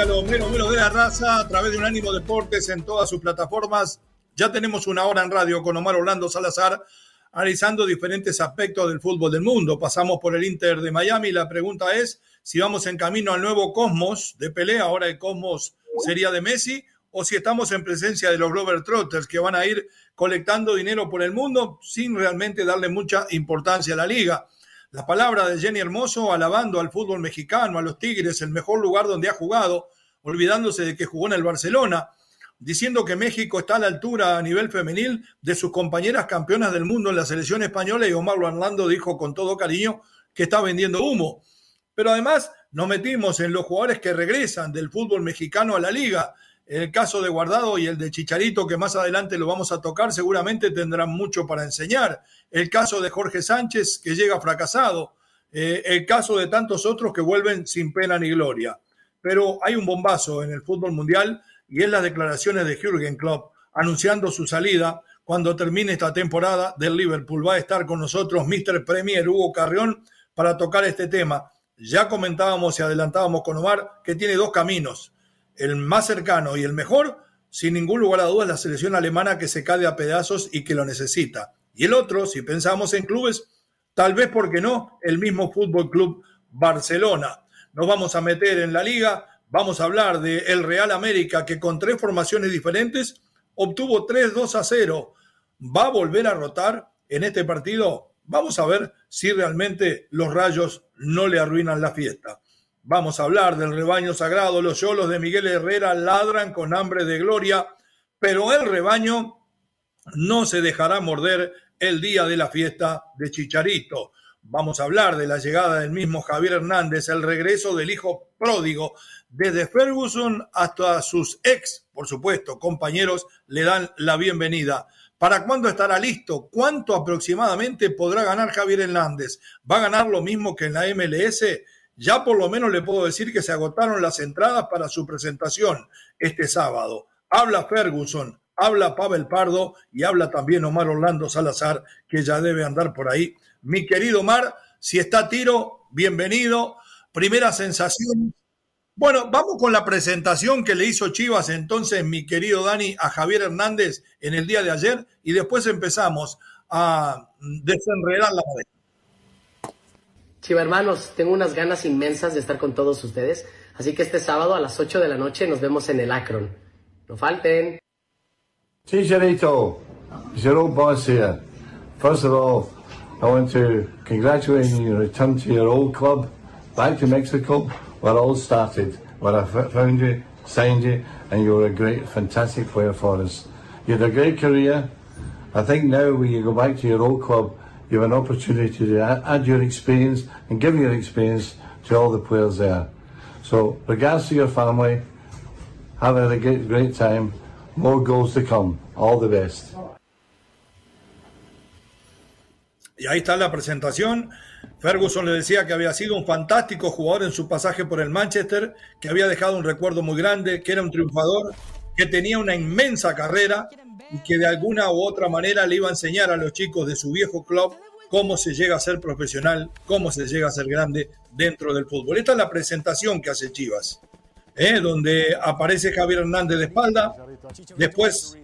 A los menos de la raza a través de un ánimo Deportes en todas sus plataformas. Ya tenemos una hora en radio con Omar Orlando Salazar analizando diferentes aspectos del fútbol del mundo. Pasamos por el Inter de Miami. La pregunta es si vamos en camino al nuevo Cosmos de pelea. Ahora el Cosmos sería de Messi o si estamos en presencia de los Glover Trotters que van a ir colectando dinero por el mundo sin realmente darle mucha importancia a la liga. La palabra de Jenny Hermoso alabando al fútbol mexicano, a los Tigres, el mejor lugar donde ha jugado, olvidándose de que jugó en el Barcelona, diciendo que México está a la altura a nivel femenil de sus compañeras campeonas del mundo en la selección española y Omar Orlando dijo con todo cariño que está vendiendo humo. Pero además nos metimos en los jugadores que regresan del fútbol mexicano a la liga. El caso de Guardado y el de Chicharito, que más adelante lo vamos a tocar, seguramente tendrán mucho para enseñar. El caso de Jorge Sánchez, que llega fracasado. Eh, el caso de tantos otros que vuelven sin pena ni gloria. Pero hay un bombazo en el fútbol mundial y es las declaraciones de Jürgen Klopp anunciando su salida cuando termine esta temporada del Liverpool. Va a estar con nosotros Mr. Premier Hugo Carrión para tocar este tema. Ya comentábamos y adelantábamos con Omar que tiene dos caminos el más cercano y el mejor, sin ningún lugar a dudas, la selección alemana que se cae a pedazos y que lo necesita. Y el otro, si pensamos en clubes, tal vez, porque no? El mismo Fútbol Club Barcelona. Nos vamos a meter en la liga, vamos a hablar de el Real América que con tres formaciones diferentes obtuvo 3-2 a 0. ¿Va a volver a rotar en este partido? Vamos a ver si realmente los rayos no le arruinan la fiesta. Vamos a hablar del rebaño sagrado. Los yolos de Miguel Herrera ladran con hambre de gloria, pero el rebaño no se dejará morder el día de la fiesta de Chicharito. Vamos a hablar de la llegada del mismo Javier Hernández, el regreso del hijo pródigo. Desde Ferguson hasta sus ex, por supuesto, compañeros, le dan la bienvenida. ¿Para cuándo estará listo? ¿Cuánto aproximadamente podrá ganar Javier Hernández? ¿Va a ganar lo mismo que en la MLS? Ya por lo menos le puedo decir que se agotaron las entradas para su presentación este sábado. Habla Ferguson, habla Pavel Pardo y habla también Omar Orlando Salazar, que ya debe andar por ahí. Mi querido Omar, si está tiro, bienvenido. Primera sensación. Bueno, vamos con la presentación que le hizo Chivas entonces, mi querido Dani, a Javier Hernández en el día de ayer y después empezamos a desenredar la madera. Chiva hermanos, tengo unas ganas inmensas de estar con todos ustedes, así que este sábado a las 8 de la noche nos vemos en el Akron. No falten. It's your old boss here. First of all, I want to congratulate you on your return to your old club, back to Mexico, where it all started, where I found you, signed you, and you were a great, fantastic player for us. You had a great career. I think now when you go back to your old club, you have an opportunity to add your experience and give your experience to all the players there. So, regards to your family, have a great, great time. More goals to come. All the best. Y ahí está la presentación. Ferguson le decía que había sido un fantástico jugador en su pasaje por el Manchester, que había dejado un recuerdo muy grande, que era un triunfador, que tenía una inmensa carrera y que de alguna u otra manera le iba a enseñar a los chicos de su viejo club cómo se llega a ser profesional, cómo se llega a ser grande dentro del fútbol. Esta es la presentación que hace Chivas, ¿eh? donde aparece Javier Hernández de espalda, después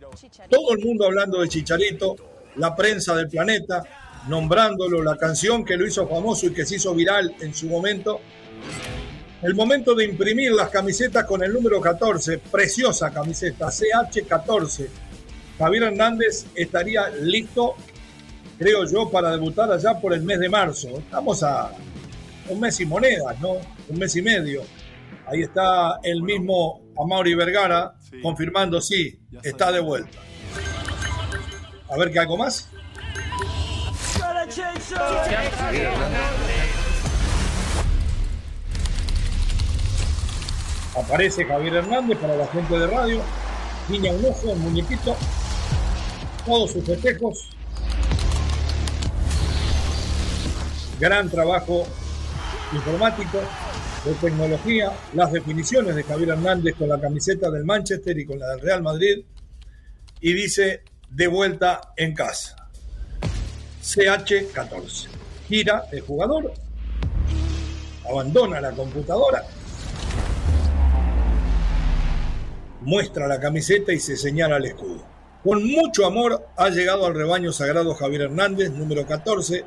todo el mundo hablando de Chicharito, la prensa del planeta, nombrándolo, la canción que lo hizo famoso y que se hizo viral en su momento. El momento de imprimir las camisetas con el número 14, preciosa camiseta, CH14. Javier Hernández estaría listo, creo yo, para debutar allá por el mes de marzo. Estamos a un mes y monedas, ¿no? Un mes y medio. Ahí está el mismo Amaury Vergara confirmando, sí, está de vuelta. A ver qué algo más. Aparece Javier Hernández para la gente de radio. Niña un ojo, un muñequito. Todos sus festejos. Gran trabajo informático, de tecnología. Las definiciones de Javier Hernández con la camiseta del Manchester y con la del Real Madrid. Y dice, de vuelta en casa. CH14. Gira el jugador. Abandona la computadora muestra la camiseta y se señala el escudo. Con mucho amor ha llegado al rebaño sagrado Javier Hernández, número 14.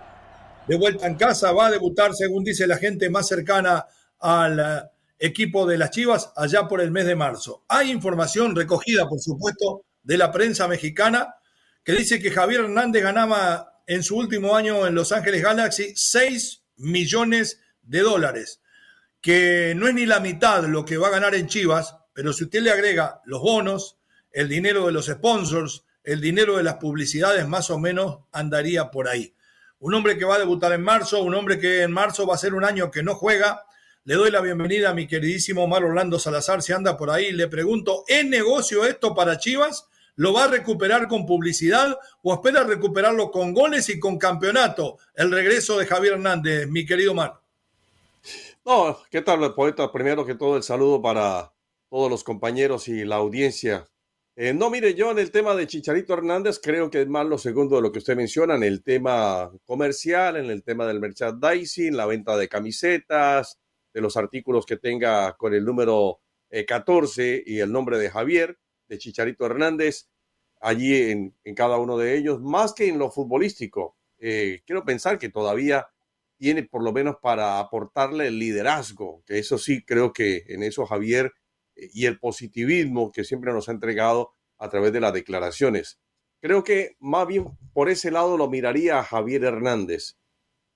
De vuelta en casa, va a debutar, según dice la gente más cercana al eh, equipo de las Chivas, allá por el mes de marzo. Hay información recogida, por supuesto, de la prensa mexicana que dice que Javier Hernández ganaba en su último año en Los Ángeles Galaxy 6 millones de dólares, que no es ni la mitad lo que va a ganar en Chivas, pero si usted le agrega los bonos, el dinero de los sponsors, el dinero de las publicidades, más o menos andaría por ahí. Un hombre que va a debutar en marzo, un hombre que en marzo va a ser un año que no juega. Le doy la bienvenida a mi queridísimo Omar Orlando Salazar, si anda por ahí. Le pregunto, ¿es negocio esto para Chivas? ¿Lo va a recuperar con publicidad o espera recuperarlo con goles y con campeonato? El regreso de Javier Hernández, mi querido Omar. No, ¿qué tal, poeta? Primero que todo, el saludo para todos los compañeros y la audiencia. Eh, no, mire, yo en el tema de Chicharito Hernández creo que es más lo segundo de lo que usted menciona, en el tema comercial, en el tema del merchandising, la venta de camisetas, de los artículos que tenga con el número 14 eh, y el nombre de Javier, de Chicharito Hernández, allí en, cada uno de ellos, más que en lo futbolístico. Eh, quiero pensar que todavía tiene por lo menos para aportarle el liderazgo, que eso sí creo que en eso Javier y el positivismo que siempre nos ha entregado a través de las declaraciones. Creo que más bien por ese lado lo miraría Javier Hernández.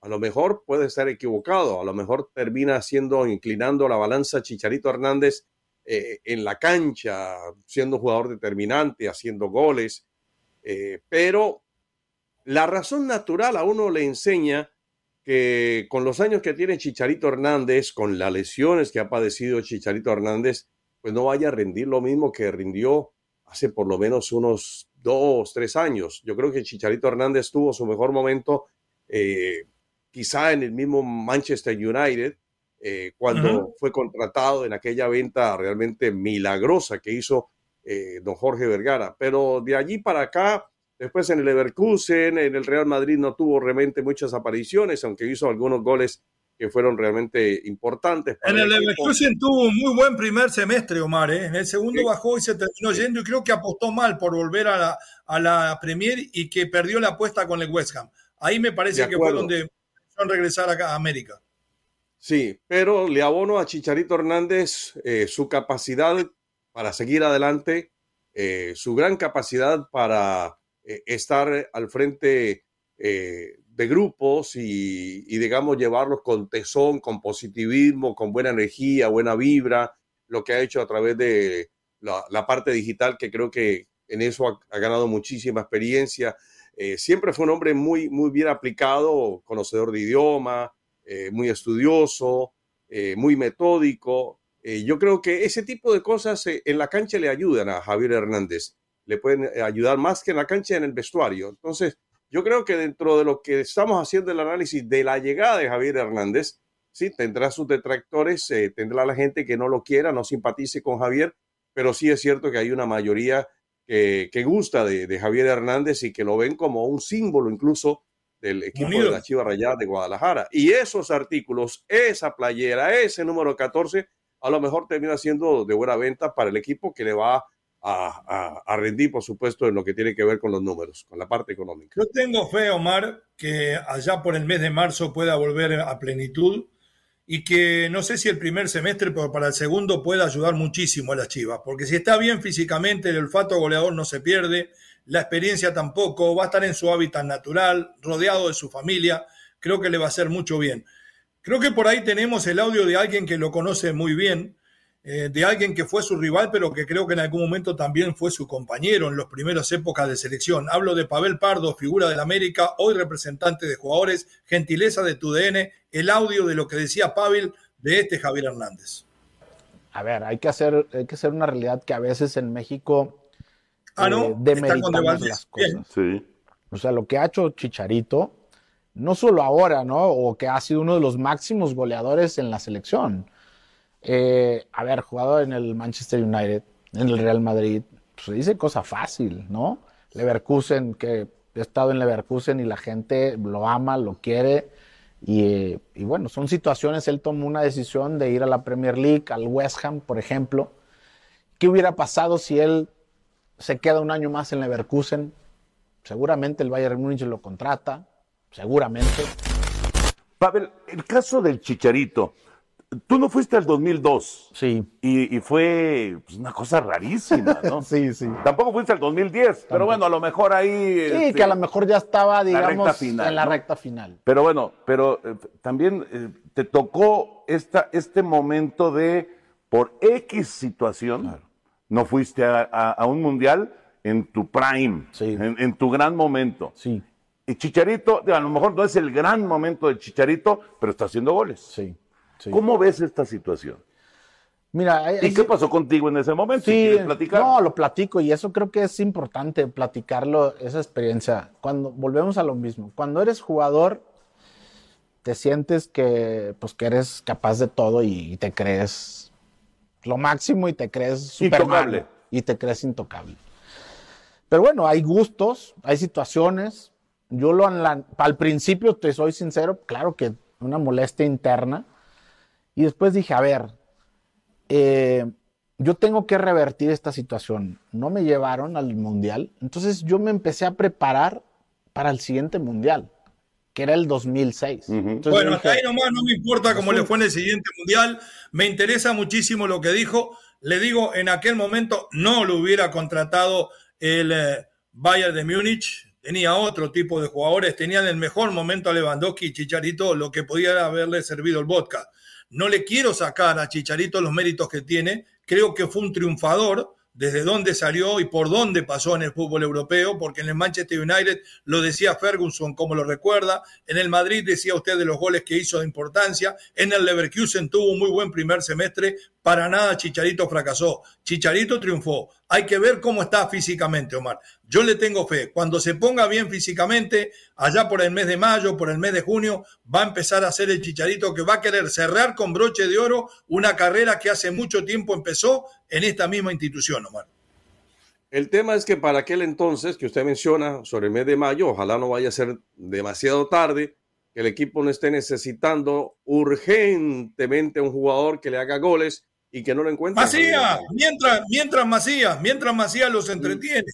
A lo mejor puede estar equivocado, a lo mejor termina siendo, inclinando la balanza Chicharito Hernández eh, en la cancha, siendo jugador determinante, haciendo goles, eh, pero la razón natural a uno le enseña que con los años que tiene Chicharito Hernández, con las lesiones que ha padecido Chicharito Hernández, pues no vaya a rendir lo mismo que rindió hace por lo menos unos dos, tres años. Yo creo que Chicharito Hernández tuvo su mejor momento eh, quizá en el mismo Manchester United, eh, cuando fue contratado en aquella venta realmente milagrosa que hizo eh, don Jorge Vergara. Pero de allí para acá, después en el Leverkusen, en el Real Madrid no tuvo realmente muchas apariciones, aunque hizo algunos goles que fueron realmente importantes. en el, Leverkusen tuvo un muy buen primer semestre, Omar. ¿eh? En el segundo bajó y se terminó yendo y creo que apostó mal por volver a la, a la Premier y que perdió la apuesta con el West Ham. Ahí me parece que fue donde regresar acá a América. Sí, pero le abono a Chicharito Hernández eh, su capacidad para seguir adelante, eh, su gran capacidad para estar al frente de grupos y, digamos, llevarlos con tesón, con positivismo, con buena energía, buena vibra, lo que ha hecho a través de la, parte digital, que creo que en eso ha, ganado muchísima experiencia. Eh, siempre fue un hombre muy, muy bien aplicado, conocedor de idioma, eh, muy estudioso, eh, muy metódico. yo creo que ese tipo de cosas en la cancha le ayudan a Javier Hernández. Le pueden ayudar más que en la cancha en el vestuario. Entonces, yo creo que dentro de lo que estamos haciendo el análisis de la llegada de Javier Hernández, sí, tendrá sus detractores, eh, tendrá la gente que no lo quiera, no simpatice con Javier, pero sí es cierto que hay una mayoría que, gusta de, Javier Hernández y que lo ven como un símbolo incluso del equipo de la Chiva Rayada de Guadalajara. Y esos artículos, esa playera, ese número 14, a lo mejor termina siendo de buena venta para el equipo que le va a, rendir, por supuesto, en lo que tiene que ver con los números, con la parte económica. Yo tengo fe, Omar, que allá por el mes de marzo pueda volver a plenitud y que no sé si el primer semestre, pero para el segundo puede ayudar muchísimo a las Chivas, porque si está bien físicamente, el olfato goleador no se pierde, la experiencia tampoco, va a estar en su hábitat natural, rodeado de su familia, creo que le va a hacer mucho bien. Creo que por ahí tenemos el audio de alguien que lo conoce muy bien, eh, de alguien que fue su rival, pero que creo que en algún momento también fue su compañero en las primeras épocas de selección. Hablo de Pavel Pardo, figura del América, hoy representante de jugadores, gentileza de tu DN, el audio de lo que decía Pavel de este Javier Hernández. A ver, hay que hacer, hay que hacer una realidad que a veces en México ah, ¿no? Eh, demeritamos las cosas. Sí. O sea, lo que ha hecho Chicharito, no solo ahora, ¿no? O que ha sido uno de los máximos goleadores en la selección eh, jugado en el Manchester United, en el Real Madrid, pues, se dice cosa fácil, ¿no? Leverkusen, que he estado en Leverkusen y la gente lo ama, lo quiere. Y, bueno, son situaciones, él tomó una decisión de ir a la Premier League, al West Ham, por ejemplo. ¿Qué hubiera pasado si él se queda un año más en Leverkusen? Seguramente el Bayern Múnich lo contrata, seguramente. Pavel, el caso del Chicharito, Tú no fuiste al 2002. Sí. Y, fue pues, una cosa rarísima, ¿no? sí, sí. Tampoco fuiste al 2010, pero bueno, a lo mejor ahí. Sí, este, que a lo mejor ya estaba, digamos, en la recta final. Pero bueno, pero eh, también eh, te tocó esta, este momento de, por X situación, no fuiste a, un mundial en tu prime, en, en tu gran momento. Sí. Y Chicharito, a lo mejor no es el gran momento de Chicharito, pero está haciendo goles. Sí. ¿Cómo ves esta situación? Mira, ¿y qué pasó contigo en ese momento? Sí, no, lo platico y eso creo que es importante platicarlo, esa experiencia. Cuando volvemos a lo mismo, cuando eres jugador, te sientes que, pues, que eres capaz de todo y, te crees lo máximo y te crees intocable. y te crees intocable. Pero bueno, hay gustos, hay situaciones. Yo lo al principio, te soy sincero, claro que una molestia interna y después dije, a ver, eh, yo tengo que revertir esta situación. No me llevaron al mundial, entonces yo me empecé a preparar para el siguiente mundial, que era el 2006. bueno, hasta ahí nomás no me importa cómo le fue en el siguiente mundial. Me interesa muchísimo lo que dijo. Le digo, en aquel momento no lo hubiera contratado el eh, Bayern de Múnich. Tenía otro tipo de jugadores, tenían el mejor momento a Lewandowski y Chicharito, lo que podía haberle servido el vodka. No le quiero sacar a Chicharito los méritos que tiene. Creo que fue un triunfador desde dónde salió y por dónde pasó en el fútbol europeo, porque en el Manchester United lo decía Ferguson, como lo recuerda, en el Madrid decía usted de los goles que hizo de importancia, en el Leverkusen tuvo un muy buen primer semestre, para nada Chicharito fracasó, Chicharito triunfó. Hay que ver cómo está físicamente, Omar. Yo le tengo fe. Cuando se ponga bien físicamente, allá por el mes de mayo, por el mes de junio, va a empezar a ser el Chicharito que va a querer cerrar con broche de oro una carrera que hace mucho tiempo empezó en esta misma institución, Omar. El tema es que para aquel entonces que usted menciona sobre el mes de mayo, ojalá no vaya a ser demasiado tarde, que el equipo no esté necesitando urgentemente un jugador que le haga goles y que no lo encuentre. Macías, mientras, mientras Macías, mientras Macías los entretiene.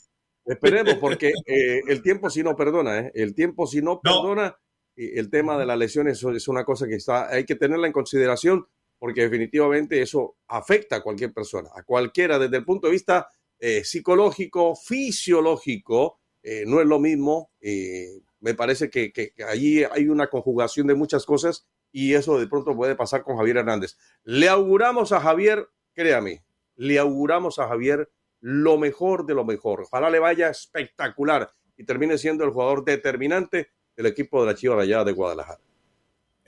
Esperemos, porque eh, el tiempo si no perdona, ¿eh? el tiempo si no perdona, el tema de las lesiones es una cosa que está, hay que tenerla en consideración, porque definitivamente eso afecta a cualquier persona, a cualquiera, desde el punto de vista eh, psicológico, fisiológico, no es lo mismo. me parece que allí hay una conjugación de muchas cosas y eso de pronto puede pasar con Javier Hernández. Le auguramos a Javier, créame, le auguramos a Javier lo mejor de lo mejor. Ojalá le vaya espectacular y termine siendo el jugador determinante del equipo de la Chiva Rayada de Guadalajara.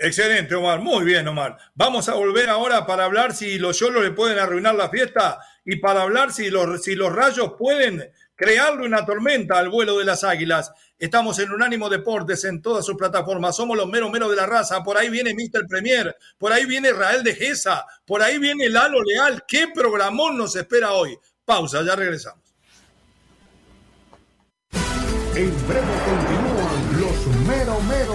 Excelente, Omar. Muy bien, Omar. Vamos a volver ahora para hablar si los Yolos le pueden arruinar la fiesta y para hablar si los, si los rayos pueden crearle una tormenta al vuelo de las águilas. Estamos en Unánimo Deportes en todas sus plataformas. Somos los meros meros de la raza. Por ahí viene Mr. Premier. Por ahí viene Rael de Gesa. Por ahí viene Lalo Leal. ¿Qué programón nos espera hoy? Pausa, ya regresamos. En breve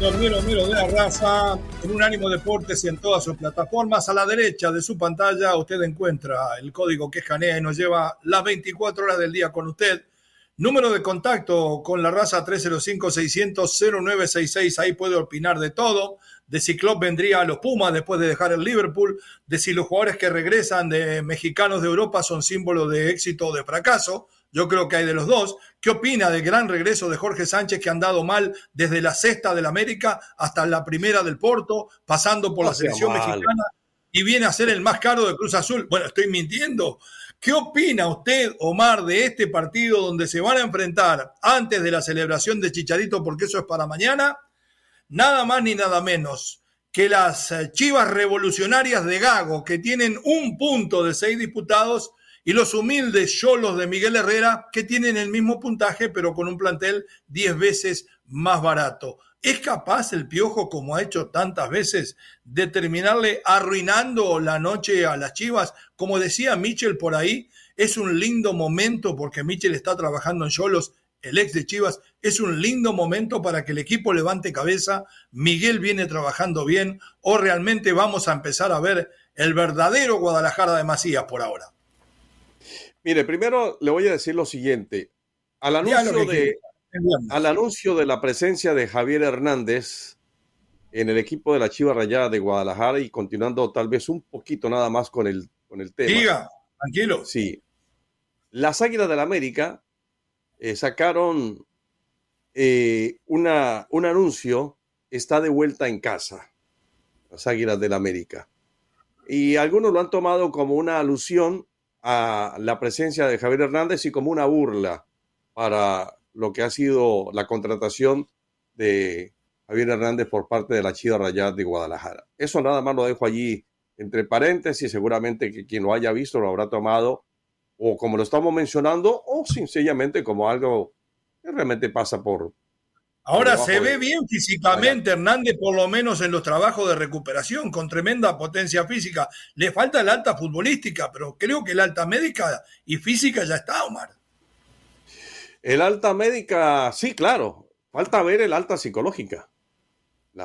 Mero de la raza en un ánimo Deportes y en todas sus plataformas. A la derecha de su pantalla usted encuentra el código que escanea y nos lleva las 24 horas del día con usted. Número de contacto con la raza 305-600-0966. Ahí puede opinar de todo. De si Klopp vendría a los Pumas después de dejar el Liverpool. De si los jugadores que regresan de mexicanos de Europa son símbolo de éxito o de fracaso. Yo creo que hay de los dos. ¿Qué opina del gran regreso de Jorge Sánchez que han dado mal desde la sexta del América hasta la primera del Porto, pasando por la selección mexicana y viene a ser el más caro de Cruz Azul? Bueno, estoy mintiendo. ¿Qué opina usted, Omar, de este partido donde se van a enfrentar antes de la celebración de Chicharito, porque eso es para mañana? Nada más ni nada menos que las eh, chivas revolucionarias de Gago, que tienen un punto de seis diputados, y los humildes cholos de Miguel Herrera, que tienen el mismo puntaje, pero con un plantel diez veces más barato. ¿Es capaz el Piojo, como ha hecho tantas veces, de terminarle arruinando la noche a las Chivas? Como decía Michel por ahí, es un lindo momento porque Michel está trabajando en Cholos, el ex de Chivas, es un lindo momento para que el equipo levante cabeza, Miguel viene trabajando bien o realmente vamos a empezar a ver el verdadero Guadalajara de Macías por ahora. Mire, primero le voy a decir lo siguiente. Al anuncio de, al anuncio de la presencia de Javier Hernández en el equipo de la Chiva Rayada de Guadalajara y continuando tal vez un poquito nada más con el, con el tema. Diga, tranquilo. Sí. Las Águilas del la América eh, sacaron eh, una, un anuncio, está de vuelta en casa, las Águilas del la América. Y algunos lo han tomado como una alusión a la presencia de Javier Hernández y como una burla para lo que ha sido la contratación de Javier Hernández por parte de la Chida Rayad de Guadalajara. Eso nada más lo dejo allí entre paréntesis, seguramente que quien lo haya visto lo habrá tomado o como lo estamos mencionando o sencillamente como algo que realmente pasa por... Ahora se ve bien físicamente Hernández, por lo menos en los trabajos de recuperación, con tremenda potencia física. Le falta la alta futbolística, pero creo que la alta médica y física ya está, Omar. El alta médica, sí, claro. Falta ver el alta psicológica.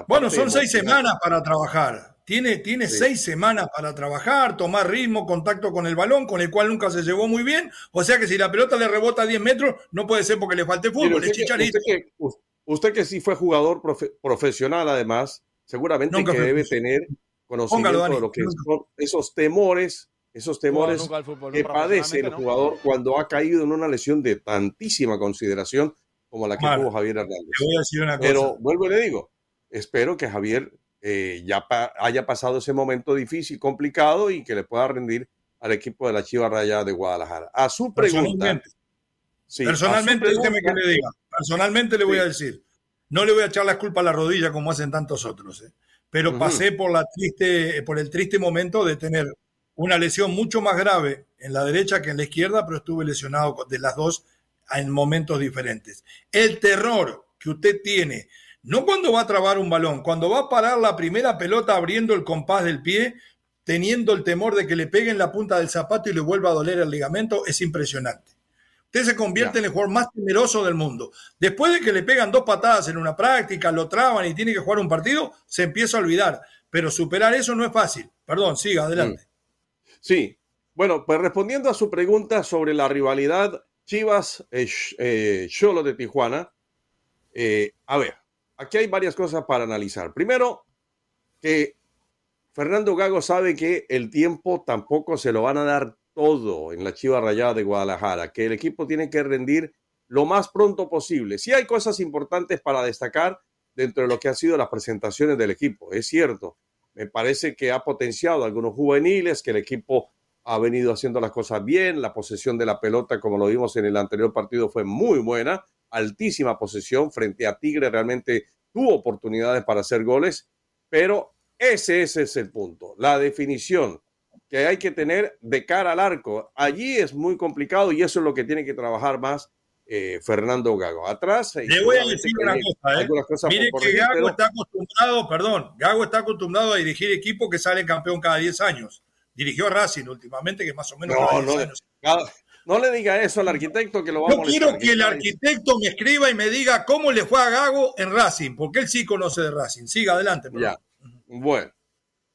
bueno, son seis semanas para trabajar. Tiene, tiene seis semanas para trabajar, tomar ritmo, contacto con el balón, con el cual nunca se llevó muy bien. O sea que si la pelota le rebota a 10 metros, no puede ser porque le falte fútbol, es chicharito. Usted que, sí fue jugador profesional, además, seguramente que debe tener conocimiento de lo que son esos temores esos temores que padece el jugador cuando ha caído en una lesión de tantísima consideración como la que tuvo Javier Hernández. Pero vuelvo y le digo, espero que Javier eh, ya haya pasado ese momento difícil, complicado y que le pueda rendir al equipo de la Chiva Raya de Guadalajara. A su pregunta. Personalmente, déjeme que le diga. Personalmente le voy a decir. No le voy a echar la culpa a la rodilla como hacen tantos otros, ¿eh? pero pasé por, la triste, por el triste momento de tener una lesión mucho más grave en la derecha que en la izquierda, pero estuve lesionado de las dos en momentos diferentes. El terror que usted tiene, no cuando va a trabar un balón, cuando va a parar la primera pelota abriendo el compás del pie, teniendo el temor de que le peguen la punta del zapato y le vuelva a doler el ligamento, es impresionante. Usted se convierte en el jugador más temeroso del mundo. Después de que le pegan dos patadas en una práctica, lo traban y tiene que jugar un partido, se empieza a olvidar. Pero superar eso no es fácil. Perdón, siga, adelante. Mm. Sí, bueno, pues respondiendo a su pregunta sobre la rivalidad Chivas eh, eh, Cholo de Tijuana, eh, a ver, aquí hay varias cosas para analizar. Primero, que Fernando Gago sabe que el tiempo tampoco se lo van a dar todo en la Chiva Rayada de Guadalajara, que el equipo tiene que rendir lo más pronto posible. Sí hay cosas importantes para destacar dentro de lo que han sido las presentaciones del equipo, es cierto, me parece que ha potenciado algunos juveniles, que el equipo ha venido haciendo las cosas bien. La posesión de la pelota, como lo vimos en el anterior partido, fue muy buena. Altísima posesión frente a Tigre. Realmente tuvo oportunidades para hacer goles. Pero ese, ese es el punto. La definición que hay que tener de cara al arco. Allí es muy complicado y eso es lo que tiene que trabajar más eh, Fernando Gago. Atrás. Le voy a decir una cosa, ¿eh? Mire que Gago está acostumbrado, perdón, Gago está acostumbrado a dirigir equipos que salen campeón cada 10 años. Dirigió a Racing últimamente, que más o menos no, cada 10 años. No le diga eso al arquitecto que lo va Yo quiero que el arquitecto me escriba y me diga cómo le fue a Gago en Racing, porque él sí conoce de Racing. Siga adelante. Ya. Bueno,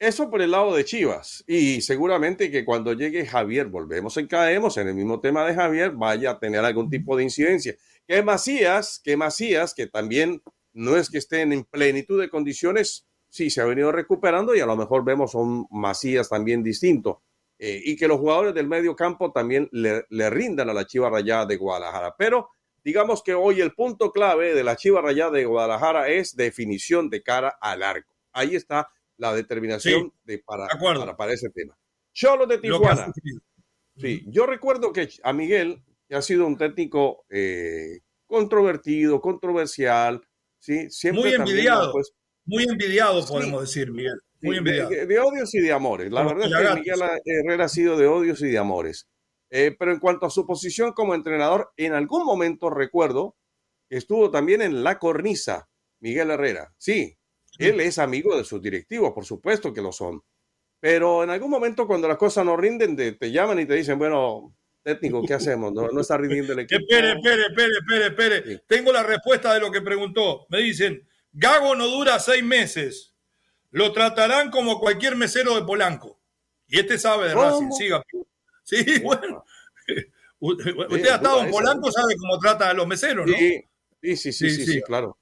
eso por el lado de Chivas. Y seguramente que cuando llegue Javier, volvemos en caemos en el mismo tema de Javier, vaya a tener algún tipo de incidencia. Que Macías, que Macías, que también no es que estén en plenitud de condiciones, sí se ha venido recuperando y a lo mejor vemos un Macías también distinto. Eh, y que los jugadores del medio campo también le, rindan a la Chiva Rayada de Guadalajara. Pero digamos que hoy el punto clave de la Chiva Rayada de Guadalajara es definición de cara al arco. Ahí está la determinación de, para, para, ese tema. Cholo de Tijuana. Sí, yo recuerdo que a Miguel, que ha sido un técnico eh, controvertido, controversial, ¿sí? Siempre muy envidiado, pues, muy envidiado podemos decir, Miguel. Muy envidiado. De, odios y de amores. La verdad es que Miguel Herrera ha sido de odios y de amores. Eh, pero en cuanto a su posición como entrenador, en algún momento recuerdo que estuvo también en la cornisa, Miguel Herrera. Sí, él es amigo de sus directivos, por supuesto que lo son. Pero en algún momento cuando las cosas no rinden, te, llaman y te dicen, bueno, técnico, ¿qué hacemos? No, está rindiendo el equipo. Espere, espere, espere, espere, espere. Tengo la respuesta de lo que preguntó. Me dicen, Gago no dura seis meses. Lo tratarán como cualquier mesero de Polanco. Y este sabe de Racing. Siga. Sí, bueno. Usted ha estado en Polanco, sabe cómo trata a los meseros, ¿no? Sí, sí, sí, sí, sí, sí claro.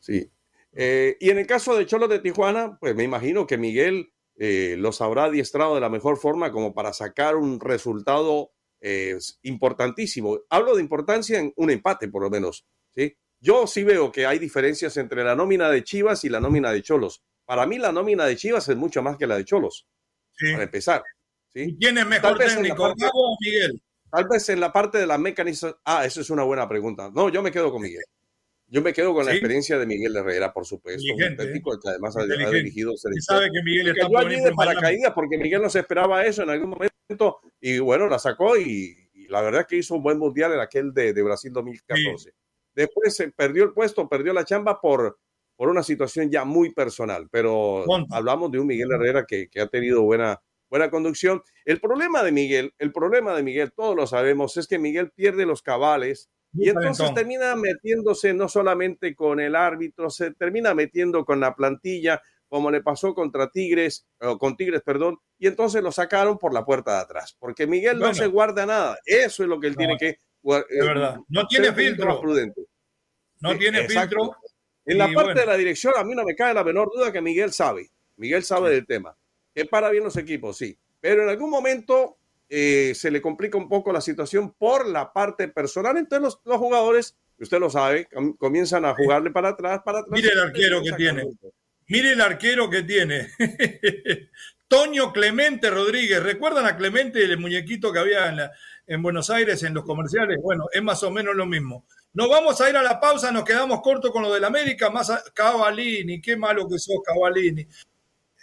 Sí. Eh, y en el caso de Cholo de Tijuana, pues me imagino que Miguel eh, los habrá adiestrado de la mejor forma como para sacar un resultado eh, importantísimo. Hablo de importancia en un empate, por lo menos. ¿sí? Yo sí veo que hay diferencias entre la nómina de Chivas y la nómina de Cholos. Para mí la nómina de Chivas es mucho más que la de Cholos. Para empezar. ¿sí? ¿Quién es mejor técnico, o Miguel? Tal vez en la parte de la mecanización. Ah, eso es una buena pregunta. No, yo me quedo con Miguel. Yo me quedo con la experiencia de Miguel Herrera, por supuesto, un técnico que además ha, dirigido sabe que Miguel está de paracaídas porque Miguel no se esperaba eso en algún momento y bueno, la sacó y, la verdad que hizo un buen mundial en aquel de, Brasil 2014. Después se perdió el puesto, perdió la chamba por, por una situación ya muy personal, pero hablamos de un Miguel Herrera que, que ha tenido buena, buena conducción. El problema de Miguel, el problema de Miguel, todos lo sabemos, es que Miguel pierde los cabales y entonces termina metiéndose no solamente con el árbitro, se termina metiendo con la plantilla, como le pasó contra Tigres, o con Tigres, perdón, y entonces lo sacaron por la puerta de atrás, porque Miguel no se guarda nada. Eso es lo que él tiene que. Eh, verdad. No tiene filtro. Prudente. No tiene filtro. En la parte de la dirección, a mí no me cae la menor duda que Miguel sabe. Miguel sabe del tema. Que para bien los equipos, sí. Pero en algún momento eh, se le complica un poco la situación por la parte personal. Entonces los, jugadores, usted lo sabe, comienzan a jugarle para atrás, para atrás. Mire el arquero que tiene. Mire el arquero que tiene. Toño Clemente Rodríguez. ¿Recuerdan a Clemente, el muñequito que había en, en Buenos Aires en los comerciales? Bueno, es más o menos lo mismo. Nos vamos a ir a la pausa, nos quedamos cortos con lo del América, más a Cavalini, qué malo que sos Cavalini.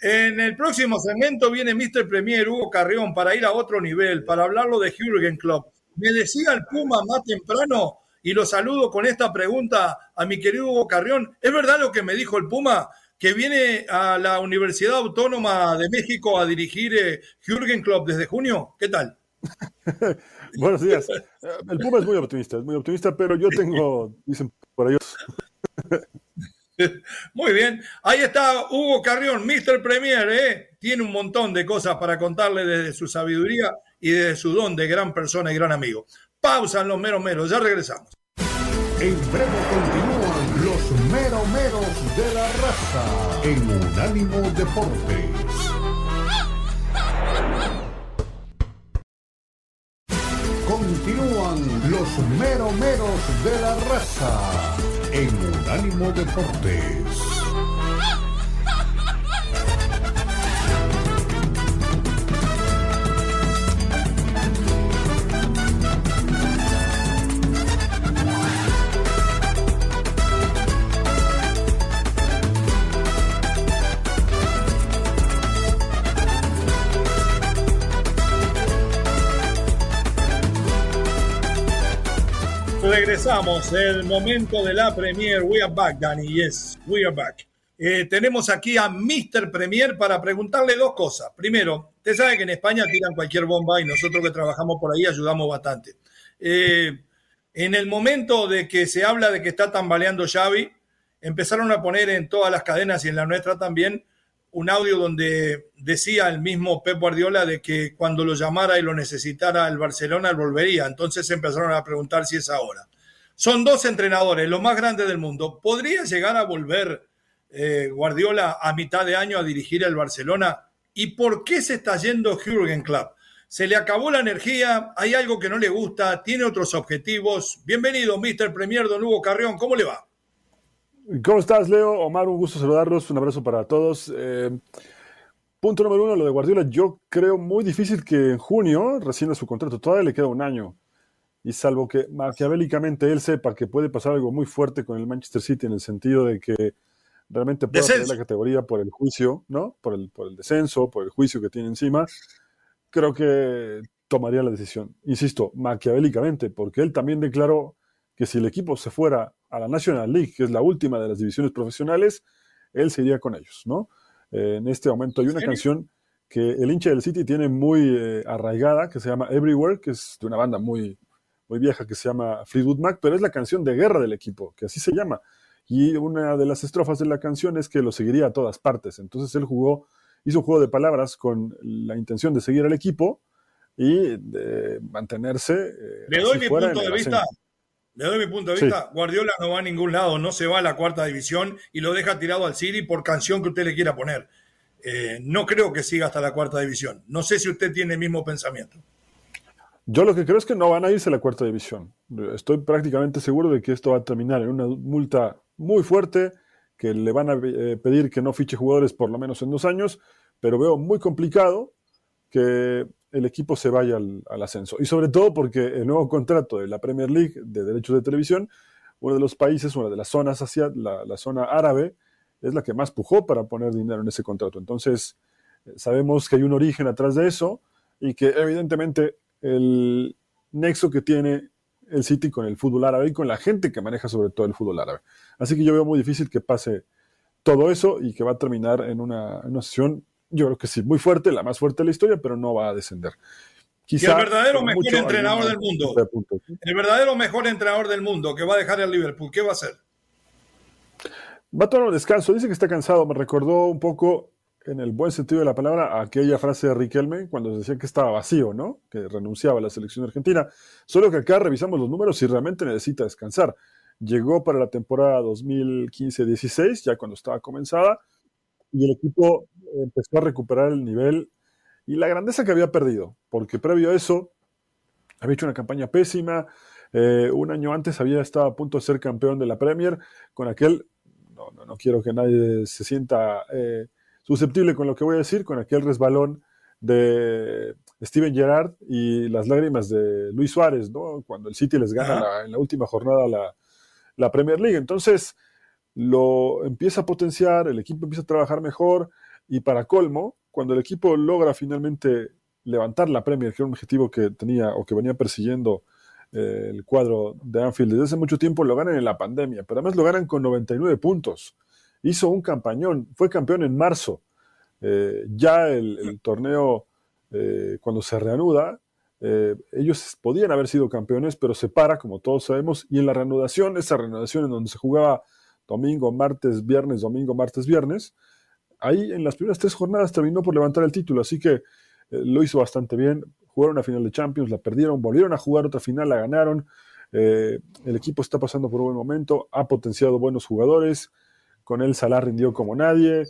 En el próximo segmento viene Mr. Premier Hugo Carrión para ir a otro nivel, para hablarlo de Jürgen Klopp. Me decía el Puma más temprano y lo saludo con esta pregunta a mi querido Hugo Carrión. ¿Es verdad lo que me dijo el Puma? Que viene a la Universidad Autónoma de México a dirigir eh, Jürgen Klopp desde junio. ¿Qué tal? Buenos días. El Puma es muy optimista, es muy optimista, pero yo tengo, dicen por ahí. Muy bien. Ahí está Hugo Carrión, Mr. Premier, ¿eh? Tiene un montón de cosas para contarle desde su sabiduría y desde su don de gran persona y gran amigo. Pausa en los meros meros, ya regresamos. En breve continúan los meros meros de la raza en Unánimo Deportes. Continúan los meros meros de la raza en Unánimo Deportes. Regresamos, el momento de la Premier. We are back, Danny. Yes, we are back. Eh, tenemos aquí a Mr. Premier para preguntarle dos cosas. Primero, usted sabe que en España tiran cualquier bomba y nosotros que trabajamos por ahí ayudamos bastante. Eh, en el momento de que se habla de que está tambaleando Xavi, empezaron a poner en todas las cadenas y en la nuestra también un audio donde decía el mismo Pep Guardiola de que cuando lo llamara y lo necesitara el Barcelona, él volvería. Entonces empezaron a preguntar si es ahora. Son dos entrenadores, los más grandes del mundo. ¿Podría llegar a volver eh, Guardiola a mitad de año a dirigir el Barcelona? ¿Y por qué se está yendo Jürgen Klopp? ¿Se le acabó la energía? ¿Hay algo que no le gusta? ¿Tiene otros objetivos? Bienvenido, Mr. Premier Don Hugo Carrión. ¿Cómo le va? ¿Cómo estás, Leo? Omar, un gusto saludarlos. Un abrazo para todos. Eh, punto número uno, lo de Guardiola. Yo creo muy difícil que en junio rescinda su contrato. Todavía le queda un año. Y salvo que maquiavélicamente él sepa que puede pasar algo muy fuerte con el Manchester City en el sentido de que realmente puede perder la categoría por el juicio, ¿no? Por el, por el descenso, por el juicio que tiene encima, creo que tomaría la decisión. Insisto, maquiavélicamente, porque él también declaró que si el equipo se fuera a la National League, que es la última de las divisiones profesionales, él se iría con ellos, ¿no? Eh, en este momento hay una canción que el hincha del City tiene muy eh, arraigada, que se llama Everywhere, que es de una banda muy, muy vieja que se llama Fleetwood Mac, pero es la canción de guerra del equipo, que así se llama. Y una de las estrofas de la canción es que lo seguiría a todas partes. Entonces él jugó, hizo un juego de palabras con la intención de seguir al equipo y de mantenerse. Eh, Le doy mi punto de vista. Le doy mi punto de vista. Guardiola no va a ningún lado, no se va a la cuarta división y lo deja tirado al City por canción que usted le quiera poner. Eh, no creo que siga hasta la cuarta división. No sé si usted tiene el mismo pensamiento. Yo lo que creo es que no van a irse a la cuarta división. Estoy prácticamente seguro de que esto va a terminar en una multa muy fuerte, que le van a eh, pedir que no fiche jugadores por lo menos en dos años, pero veo muy complicado que el equipo se vaya al, ascenso. Y sobre todo porque el nuevo contrato de la Premier League de derechos de televisión, uno de los países, una de las zonas hacia la, zona árabe, es la que más pujó para poner dinero en ese contrato. Entonces, eh, sabemos que hay un origen atrás de eso y que evidentemente el nexo que tiene el City con el fútbol árabe y con la gente que maneja sobre todo el fútbol árabe. Así que yo veo muy difícil que pase todo eso y que va a terminar en una, en una sesión yo creo que sí, muy fuerte, la más fuerte de la historia, pero no va a descender. Quizá, y el verdadero mejor entrenador del mundo, el verdadero mejor entrenador del mundo que va a dejar el Liverpool, ¿qué va a hacer? Va a tomar un descanso, dice que está cansado, me recordó un poco en el buen sentido de la palabra aquella frase de Riquelme cuando decía que estaba vacío, ¿no? Que renunciaba a la selección argentina. Solo que acá revisamos los números y realmente necesita descansar. Llegó para la temporada 2015-16, ya cuando estaba comenzada, y el equipo empezó a recuperar el nivel y la grandeza que había perdido, porque previo a eso había hecho una campaña pésima, eh, un año antes había estado a punto de ser campeón de la Premier con aquel, no, no, quiero que nadie se sienta eh, susceptible con lo que voy a decir, con aquel resbalón de Steven Gerrard y las lágrimas de Luis Suárez, ¿no? cuando el City les gana en la última jornada la, la Premier League. Entonces, lo empieza a potenciar, el equipo empieza a trabajar mejor y para colmo, cuando el equipo logra finalmente levantar la Premier, que era un objetivo que tenía o que venía persiguiendo eh, el cuadro de Anfield desde hace mucho tiempo, lo ganan en la pandemia, pero además lo ganan con 99 puntos. Hizo un campañón, fue campeón en marzo. Eh, ya el, torneo, eh, cuando se reanuda, ellos podían haber sido campeones, pero se para, como todos sabemos, y en la reanudación, esa reanudación en donde se jugaba domingo, martes, viernes, domingo, martes, viernes. Ahí en las primeras tres jornadas terminó por levantar el título, así que eh, lo hizo bastante bien. Jugaron una final de Champions, la perdieron, volvieron a jugar otra final, la ganaron. Eh, el equipo está pasando por un buen momento, ha potenciado buenos jugadores. Con él Salah rindió como nadie.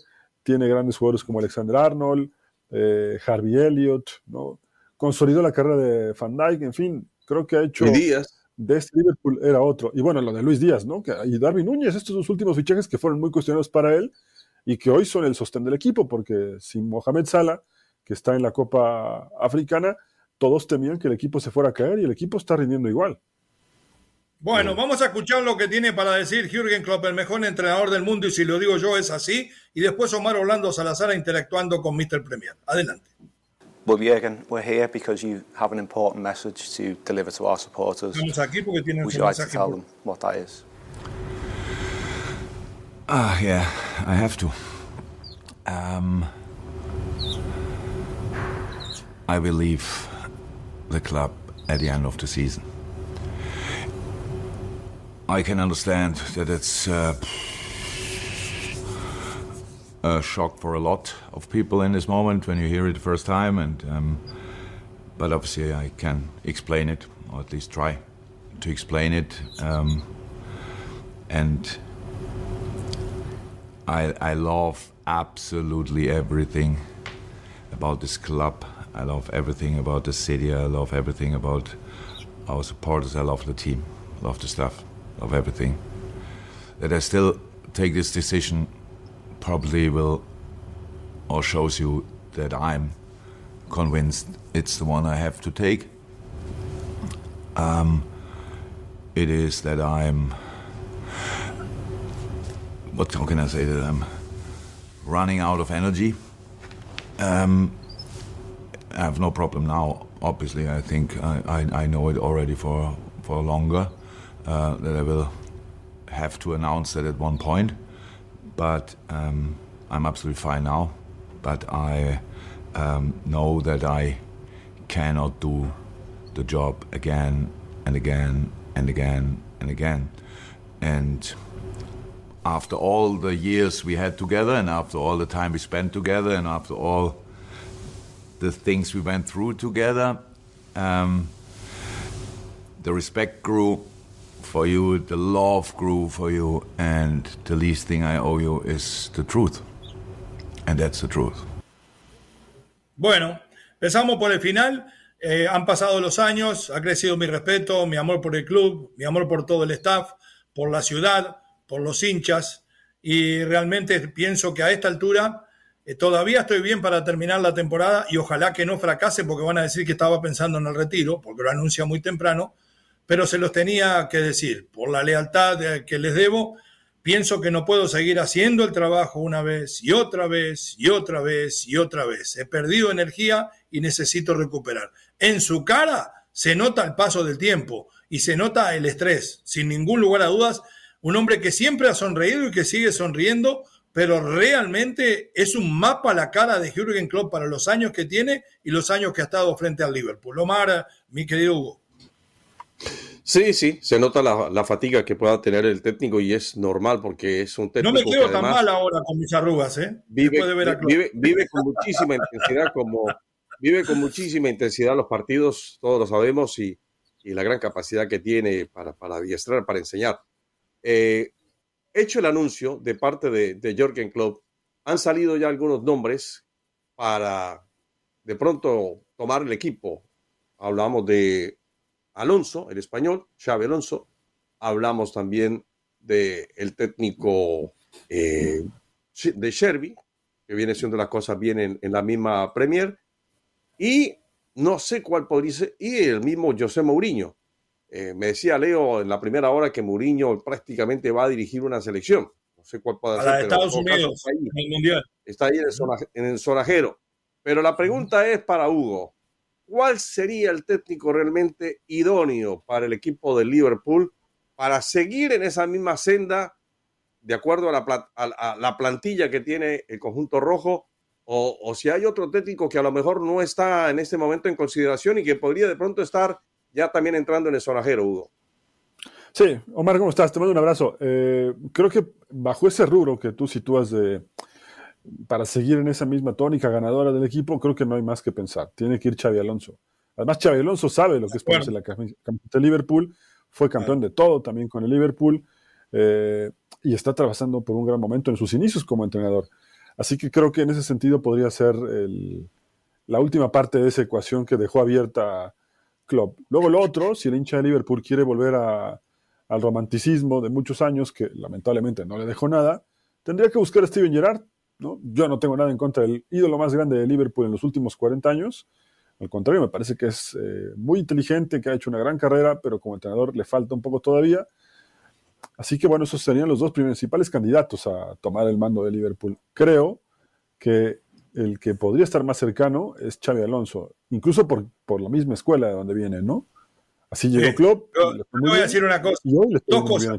Tiene grandes jugadores como Alexander Arnold, eh, Harvey Elliott, ¿no? consolidó la carrera de Van Dijk, en fin, creo que ha hecho de este Liverpool era otro. Y bueno, lo de Luis Díaz, ¿no? y Darwin Núñez, estos dos últimos fichajes que fueron muy cuestionados para él y que hoy son el sostén del equipo, porque sin Mohamed Salah, que está en la Copa Africana, todos temían que el equipo se fuera a caer y el equipo está rindiendo igual. Bueno, vamos a escuchar lo que tiene para decir Jürgen Klopp, el mejor entrenador del mundo, y si lo digo yo es así, y después Omar Orlando Salazar interactuando con Mr. Premier. Adelante. Well, Jürgen, we're here because you have an important message to deliver to our supporters. Would you like to tell them what that is? Ah, uh, yeah, I have to. Um, I will leave the club at the end of the season. I can understand that it's uh, a shock for a lot of people in this moment when you hear it the first time, and um, but obviously I can explain it, or at least try to explain it, um, and I I love absolutely everything about this club. I love everything about the city. I love everything about our supporters. I love the team. Love the stuff. Love everything. That I still take this decision probably will or shows you that I'm convinced it's the one I have to take. Um, it is that I'm. What can I say that I'm running out of energy. Um, I have no problem now. Obviously, I think I, I, I know it already for for longer uh, that I will have to announce that at one point. But um, I'm absolutely fine now. But I um, know that I cannot do the job again and again and again and again. And after all the years we had together, and after all the time we spent together, and after all the things we went through together, um, the respect grew for you, the love grew for you, and the least thing I owe you is the truth. And that's the truth. Bueno, empezamos por el final. Eh, han pasado los años, ha crecido mi respeto, mi amor por el club, mi amor por todo el staff, por la ciudad, por los hinchas, y realmente pienso que a esta altura eh, todavía estoy bien para terminar la temporada y ojalá que no fracase porque van a decir que estaba pensando en el retiro, porque lo anuncia muy temprano, pero se los tenía que decir. Por la lealtad que les debo, pienso que no puedo seguir haciendo el trabajo una vez y otra vez y otra vez y otra vez. He perdido energía y necesito recuperar. En su cara se nota el paso del tiempo y se nota el estrés, sin ningún lugar a dudas. Un hombre que siempre ha sonreído y que sigue sonriendo pero realmente es un mapa a la cara de Jürgen Klopp para los años que tiene y los años que ha estado frente al Liverpool. Omar, mi querido Hugo. Sí, sí, se nota la, fatiga que pueda tener el técnico y es normal porque es un técnico. No me quedo tan mal ahora con mis arrugas, ¿eh? Vive, vive, con muchísima intensidad, como vive con muchísima intensidad los partidos, todos lo sabemos, y, la gran capacidad que tiene para, para adiestrar, para enseñar. Eh, hecho el anuncio de parte de, de Jürgen Klopp, han salido ya algunos nombres para de pronto tomar el equipo. Hablamos de Alonso, el español, Xavi Alonso. Hablamos también del el técnico eh, de Sherby, que viene siendo las cosas bien en, en, la misma Premier. Y no sé cuál podría ser, y el mismo José Mourinho. Eh, me decía Leo en la primera hora que Mourinho prácticamente va a dirigir una selección. No sé cuál puede ser. Estados Unidos, está ahí, en el Mundial. Está ahí en el, sonajero. Pero la pregunta es para Hugo. ¿Cuál sería el técnico realmente idóneo para el equipo de Liverpool para seguir en esa misma senda de acuerdo a la, plantilla que tiene el conjunto rojo? O, o, si hay otro técnico que a lo mejor no está en este momento en consideración y que podría de pronto estar ya también entrando en el sonajero, Hugo. Sí, Omar, ¿cómo estás? Te mando un abrazo. Eh, creo que bajo ese rubro que tú sitúas de para seguir en esa misma tónica ganadora del equipo, creo que no hay más que pensar. Tiene que ir Xavi Alonso. Además, Xavi Alonso sabe lo que es ponerse la camiseta de Liverpool, fue campeón de todo también con el Liverpool eh, y está trabajando por un gran momento en sus inicios como entrenador. Así que creo que en ese sentido podría ser la última parte de esa ecuación que dejó abierta club. Luego lo otro, si el hincha de Liverpool quiere volver al romanticismo de muchos años, que lamentablemente no le dejó nada, tendría que buscar a Steven Gerrard. ¿No? Yo no tengo nada en contra del ídolo más grande de Liverpool en los últimos 40 años. Al contrario, me parece que es eh, muy inteligente, que ha hecho una gran carrera, pero como entrenador le falta un poco todavía. Así que bueno, esos serían los dos principales candidatos a tomar el mando de Liverpool. Creo que el que podría estar más cercano es Xavi Alonso, incluso por, por la misma escuela de donde viene, ¿no? Así llegó Klopp. voy a decir una cosa. Dos cosas.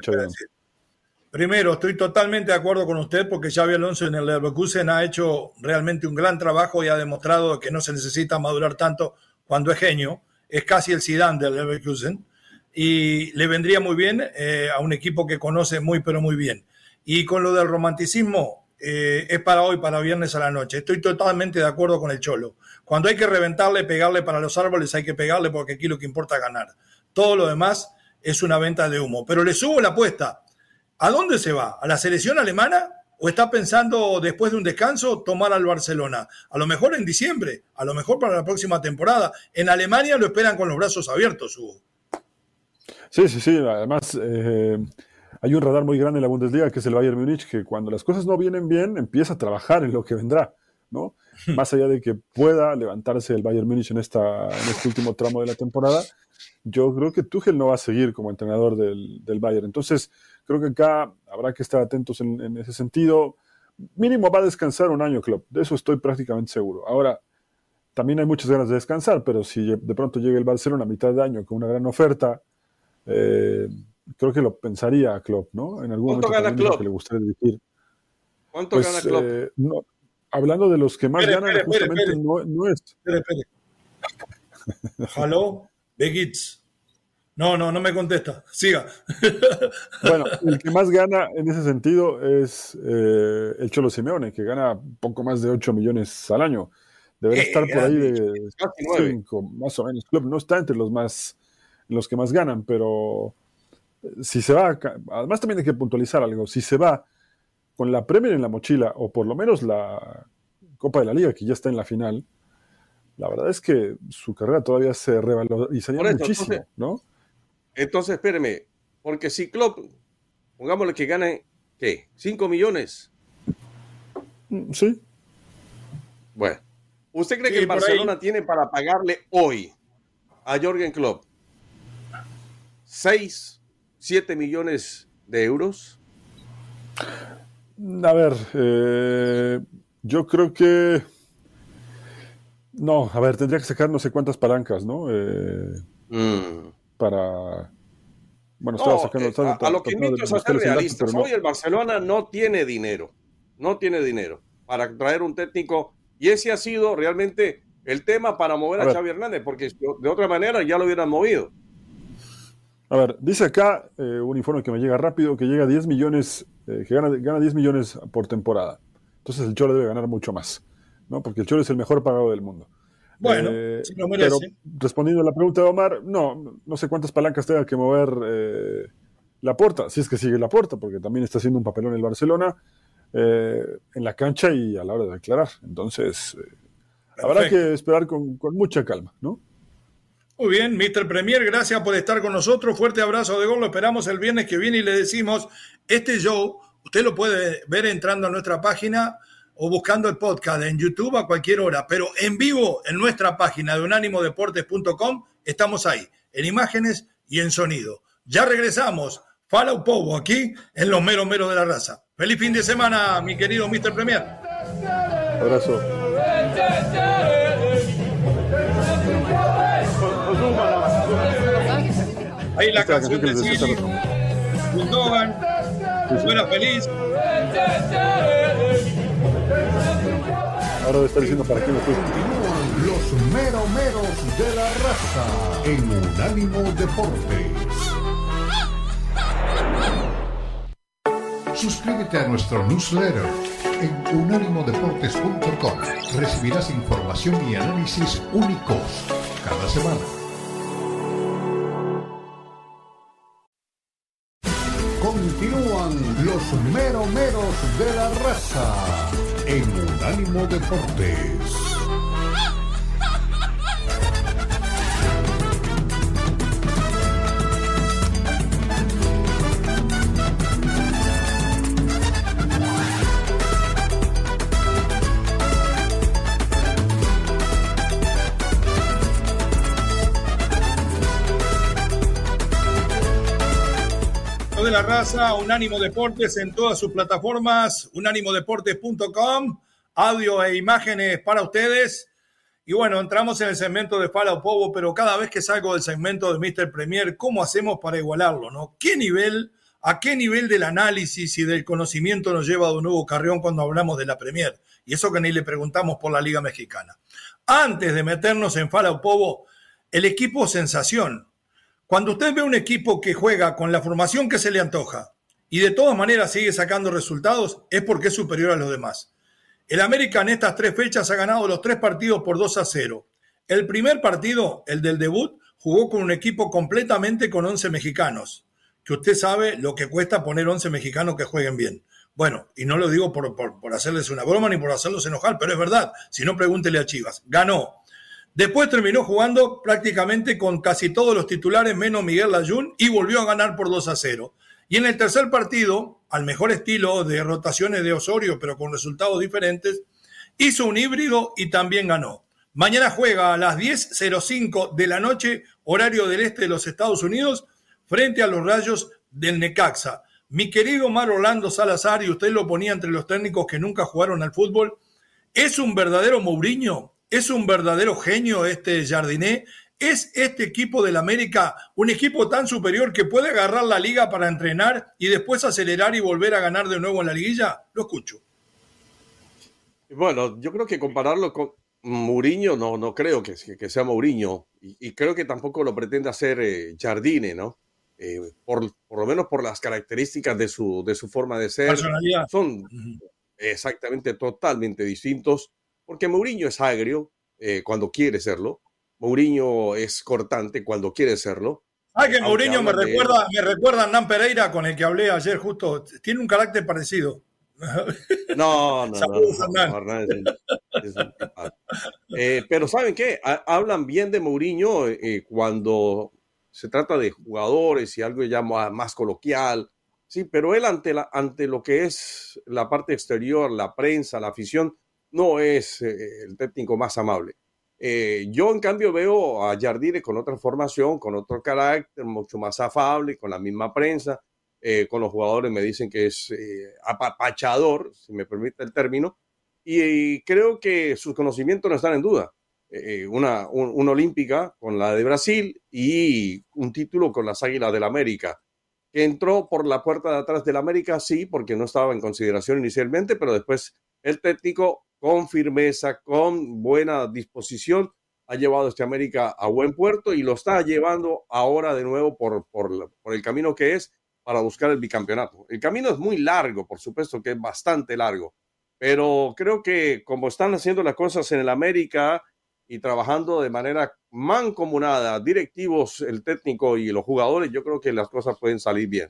Primero, estoy totalmente de acuerdo con usted porque Xavi Alonso en el Leverkusen ha hecho realmente un gran trabajo y ha demostrado que no se necesita madurar tanto cuando es genio. Es casi el Zidane del Leverkusen. y le vendría muy bien eh, a un equipo que conoce muy, pero muy bien. Y con lo del romanticismo, eh, es para hoy, para viernes a la noche. Estoy totalmente de acuerdo con el Cholo. Cuando hay que reventarle, pegarle para los árboles, hay que pegarle porque aquí lo que importa es ganar. Todo lo demás es una venta de humo. Pero le subo la apuesta. ¿A dónde se va? ¿A la selección alemana? ¿O está pensando después de un descanso tomar al Barcelona? A lo mejor en diciembre, a lo mejor para la próxima temporada. En Alemania lo esperan con los brazos abiertos, Hugo. Sí, sí, sí. Además, eh, hay un radar muy grande en la Bundesliga que es el Bayern Múnich, que cuando las cosas no vienen bien, empieza a trabajar en lo que vendrá, ¿no? Más allá de que pueda levantarse el Bayern Múnich en, esta, en este último tramo de la temporada, yo creo que Tuchel no va a seguir como entrenador del, del Bayern. Entonces, creo que acá habrá que estar atentos en, ese sentido. Mínimo va a descansar un año Klopp, de eso estoy prácticamente seguro. Ahora, también hay muchas ganas de descansar, pero si de pronto llega el Barcelona a mitad de año con una gran oferta, eh, creo que lo pensaría Klopp, ¿no? En algún ¿Cuánto gana Klopp? Que le gustaría dirigir. ¿Cuánto pues, gana Klopp? Eh, hablando de los que más ganan, justamente No, no, es. Espere, espere. ¿Halo? Begits. No, no, no me contesta. Siga. bueno, el que más gana en ese sentido es eh, el Cholo Simeone, que gana poco más de 8 millones al año. Debería estar por ahí de 5, más o menos. Club no está entre los más los que más ganan, pero si se va, además también hay que puntualizar algo, si se va con la Premier en la mochila, o por lo menos la Copa de la Liga, que ya está en la final, la verdad es que su carrera todavía se revalorizaría muchísimo, entonces, ¿no? Entonces, espéreme, porque si Klopp, pongámosle que gane, ¿qué? ¿5 millones? Mm, sí. Bueno, ¿usted cree que el Barcelona tiene para pagarle hoy a Jorgen Klopp 6, 7 millones de euros? A ver, eh, yo creo que... No, a ver, tendría que sacar no sé cuántas palancas, ¿no? Eh, mm. Para... Bueno, estaba sacando... Eh, a, lo que invito es a ser realistas. Hoy el Barcelona no tiene dinero. No tiene dinero para traer un técnico. Y ese ha sido realmente el tema para mover a, a Xavi Hernández, porque de otra manera ya lo hubieran movido. A ver, dice acá eh, un informe que me llega rápido que llega a 10 millones, eh, que gana, gana 10 millones por temporada. Entonces el Cholo debe ganar mucho más, ¿no? Porque el Cholo es el mejor pagado del mundo. Bueno, eh, si lo merece. Pero respondiendo a la pregunta de Omar, no, no sé cuántas palancas tenga que mover la puerta, si es que sigue la puerta, porque también está haciendo un papelón el Barcelona en la cancha y a la hora de declarar. Entonces, habrá que esperar con, con mucha calma, ¿no? Muy bien, Mr. Premier, gracias por estar con nosotros. Fuerte abrazo de gol. Lo esperamos el viernes que viene y le decimos, este show, usted lo puede ver entrando a nuestra página o buscando el podcast en YouTube a cualquier hora, pero en vivo en nuestra página de unánimodeportes.com estamos ahí, en imágenes y en sonido. Ya regresamos. Fala Povo aquí en los meros meros de la raza. Feliz fin de semana, mi querido Mr. Premier. Abrazo. Ahí la canción de Silly, Gundogan, Suena feliz. Ahora diciendo para qué me fuiste. Los meromeros de la raza en Unánimo Deportes. Suscríbete a nuestro newsletter en unánimodeportes.com. Recibirás información y análisis únicos cada semana. Continúan los meromeros de la raza en Unánimo Deportes. de la raza, Unánimo Deportes en todas sus plataformas, unánimodeportes.com, audio e imágenes para ustedes. Y bueno, entramos en el segmento de Fala Povo, pero cada vez que salgo del segmento de Mr. Premier, ¿cómo hacemos para igualarlo? ¿no? ¿Qué nivel, a qué nivel del análisis y del conocimiento nos lleva de nuevo Carrión cuando hablamos de la Premier? Y eso que ni le preguntamos por la Liga Mexicana. Antes de meternos en Fala Povo, el equipo sensación, Cuando usted ve un equipo que juega con la formación que se le antoja y de todas maneras sigue sacando resultados, es porque es superior a los demás. El América en estas tres fechas ha ganado los tres partidos por 2 a 0. El primer partido, el del debut, jugó con un equipo completamente con 11 mexicanos, que usted sabe lo que cuesta poner 11 mexicanos que jueguen bien. Bueno, y no lo digo por, por hacerles una broma ni por hacerlos enojar, pero es verdad. Si no, pregúntele a Chivas. Ganó Después terminó jugando prácticamente con casi todos los titulares menos Miguel Layún y volvió a ganar por 2 a 0. Y en el tercer partido, al mejor estilo de rotaciones de Osorio, pero con resultados diferentes, hizo un híbrido y también ganó. Mañana juega a las 10.05 de la noche, horario del este de los Estados Unidos, frente a los Rayos del Necaxa. Mi querido Mar Orlando Salazar, y usted lo ponía entre los técnicos que nunca jugaron al fútbol, ¿es un verdadero Mourinho? Es un verdadero genio este Jardiné. ¿Es este equipo del América un equipo tan superior que puede agarrar la liga para entrenar y después acelerar y volver a ganar de nuevo en la liguilla? Lo escucho. Bueno, yo creo que compararlo con Mourinho no, no creo que, que sea Mourinho y, creo que tampoco lo pretende hacer eh, Jardine, ¿no? Eh, por, por, lo menos por las características de su, de su forma de ser. Son exactamente totalmente distintos porque Mourinho es agrio eh, cuando quiere serlo, Mourinho es cortante cuando quiere serlo. Ah, que Mourinho me recuerda, me recuerda a Nan Pereira con el que hablé ayer justo. Tiene un carácter parecido. No, no, no, eh, pero ¿saben qué? hablan bien de Mourinho eh, cuando se trata de jugadores y algo ya más, coloquial. Sí, pero él ante, la, ante lo que es la parte exterior, la prensa, la afición, no es eh, el técnico más amable. Eh, yo, en cambio, veo a Jardine con otra formación, con otro carácter, mucho más afable, con la misma prensa. Eh, con los jugadores me dicen que es apapachador, si me permite el término, y, creo que sus conocimientos no están en duda. una, una olímpica con la de Brasil y un título con las Águilas del América que entró por la puerta de atrás del América, sí, porque no estaba en consideración inicialmente, pero después el técnico con firmeza, con buena disposición, ha llevado este América a buen puerto y lo está llevando ahora de nuevo por, por, el camino que es para buscar el bicampeonato. El camino es muy largo, por supuesto que es bastante largo, pero creo que como están haciendo las cosas en el América y trabajando de manera mancomunada, directivos, el técnico y los jugadores, yo creo que las cosas pueden salir bien.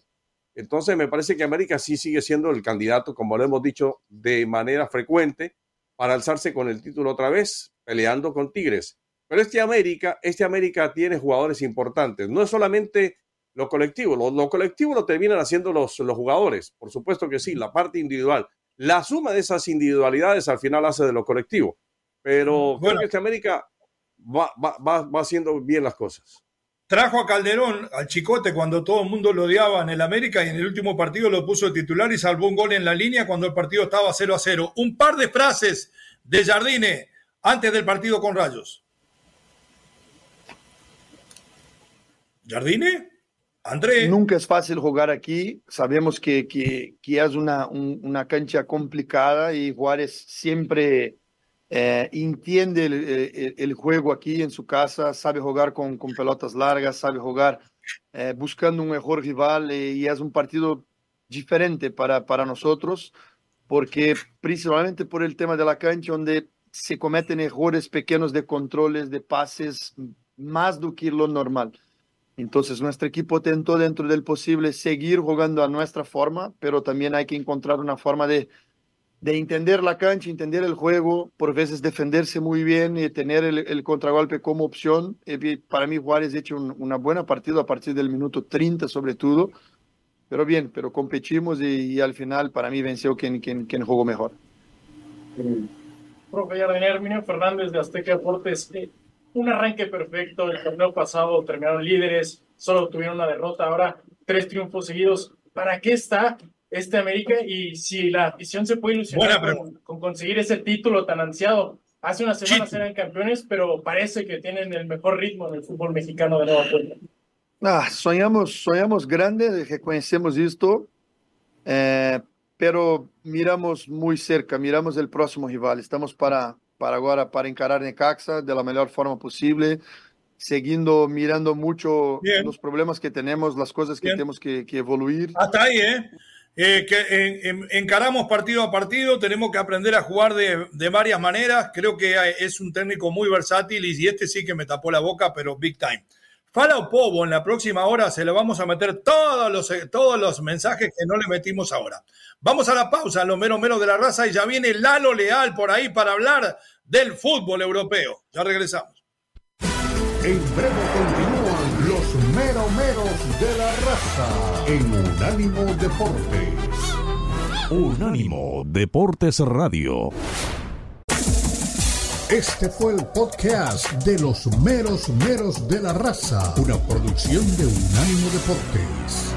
Entonces me parece que América sí sigue siendo el candidato, como lo hemos dicho de manera frecuente, para alzarse con el título otra vez, peleando con Tigres. Pero este América, este América tiene jugadores importantes. No es solamente lo colectivo, lo, colectivo lo terminan haciendo los, los jugadores, por supuesto que sí, la parte individual. La suma de esas individualidades al final hace de lo colectivo. Pero creo que este América va, va, va, va haciendo bien las cosas. Trajo a Calderón, al Chicote, cuando todo el mundo lo odiaba en el América y en el último partido lo puso titular y salvó un gol en la línea cuando el partido estaba 0 a 0. Un par de frases de Jardine antes del partido con Rayos. Jardine, André. Nunca es fácil jugar aquí. Sabemos que, que, es una, una cancha complicada y Juárez siempre eh, entiende el, juego aquí en su casa, sabe jugar con, con pelotas largas, sabe jugar eh, buscando un mejor rival eh, y es un partido diferente para, para nosotros, porque principalmente por el tema de la cancha, donde se cometen errores pequeños de controles, de pases, más do que lo normal. Entonces, nuestro equipo tentó dentro del posible seguir jugando a nuestra forma, pero también hay que encontrar una forma de de entender la cancha, entender el juego, por veces defenderse muy bien y tener el, contragolpe como opción. Para mí Juárez ha hecho una buena partida a partir del minuto 30 sobre todo, pero bien, pero competimos y, al final para mí venció quien, quien, quien jugó mejor. Profe Herminio Fernández de Azteca Deportes, eh, un arranque perfecto, el torneo pasado terminaron líderes, solo tuvieron una derrota, ahora tres triunfos seguidos. ¿Para qué está este América y si la afición se puede ilusionar con, conseguir ese título tan ansiado. Hace unas semanas eran campeones, pero parece que tienen el mejor ritmo en el fútbol mexicano de nueva cuenta. Ah, soñamos, soñamos grande, reconocemos esto, eh, pero miramos muy cerca, miramos el próximo rival. Estamos para, para ahora para encarar Necaxa de la mejor forma posible, siguiendo mirando mucho los problemas que tenemos, las cosas que tenemos que, que, evoluir. Hasta ahí, ¿eh? Eh encaramos partido a partido, tenemos que aprender a jugar de, varias maneras. Creo que es un técnico muy versátil y este sí que me tapó la boca, pero big time. Fala o Povo, en la próxima hora se le vamos a meter todos los, todos los mensajes que no le metimos ahora. Vamos a la pausa, lo mero mero de la raza, y ya viene Lalo Leal por ahí para hablar del fútbol europeo. Ya regresamos. En breve continúan los meromeros de la raza en Unánimo Deportes. Unánimo Deportes Radio. Este fue el podcast de los meros meros de la raza, una producción de Unánimo Deportes.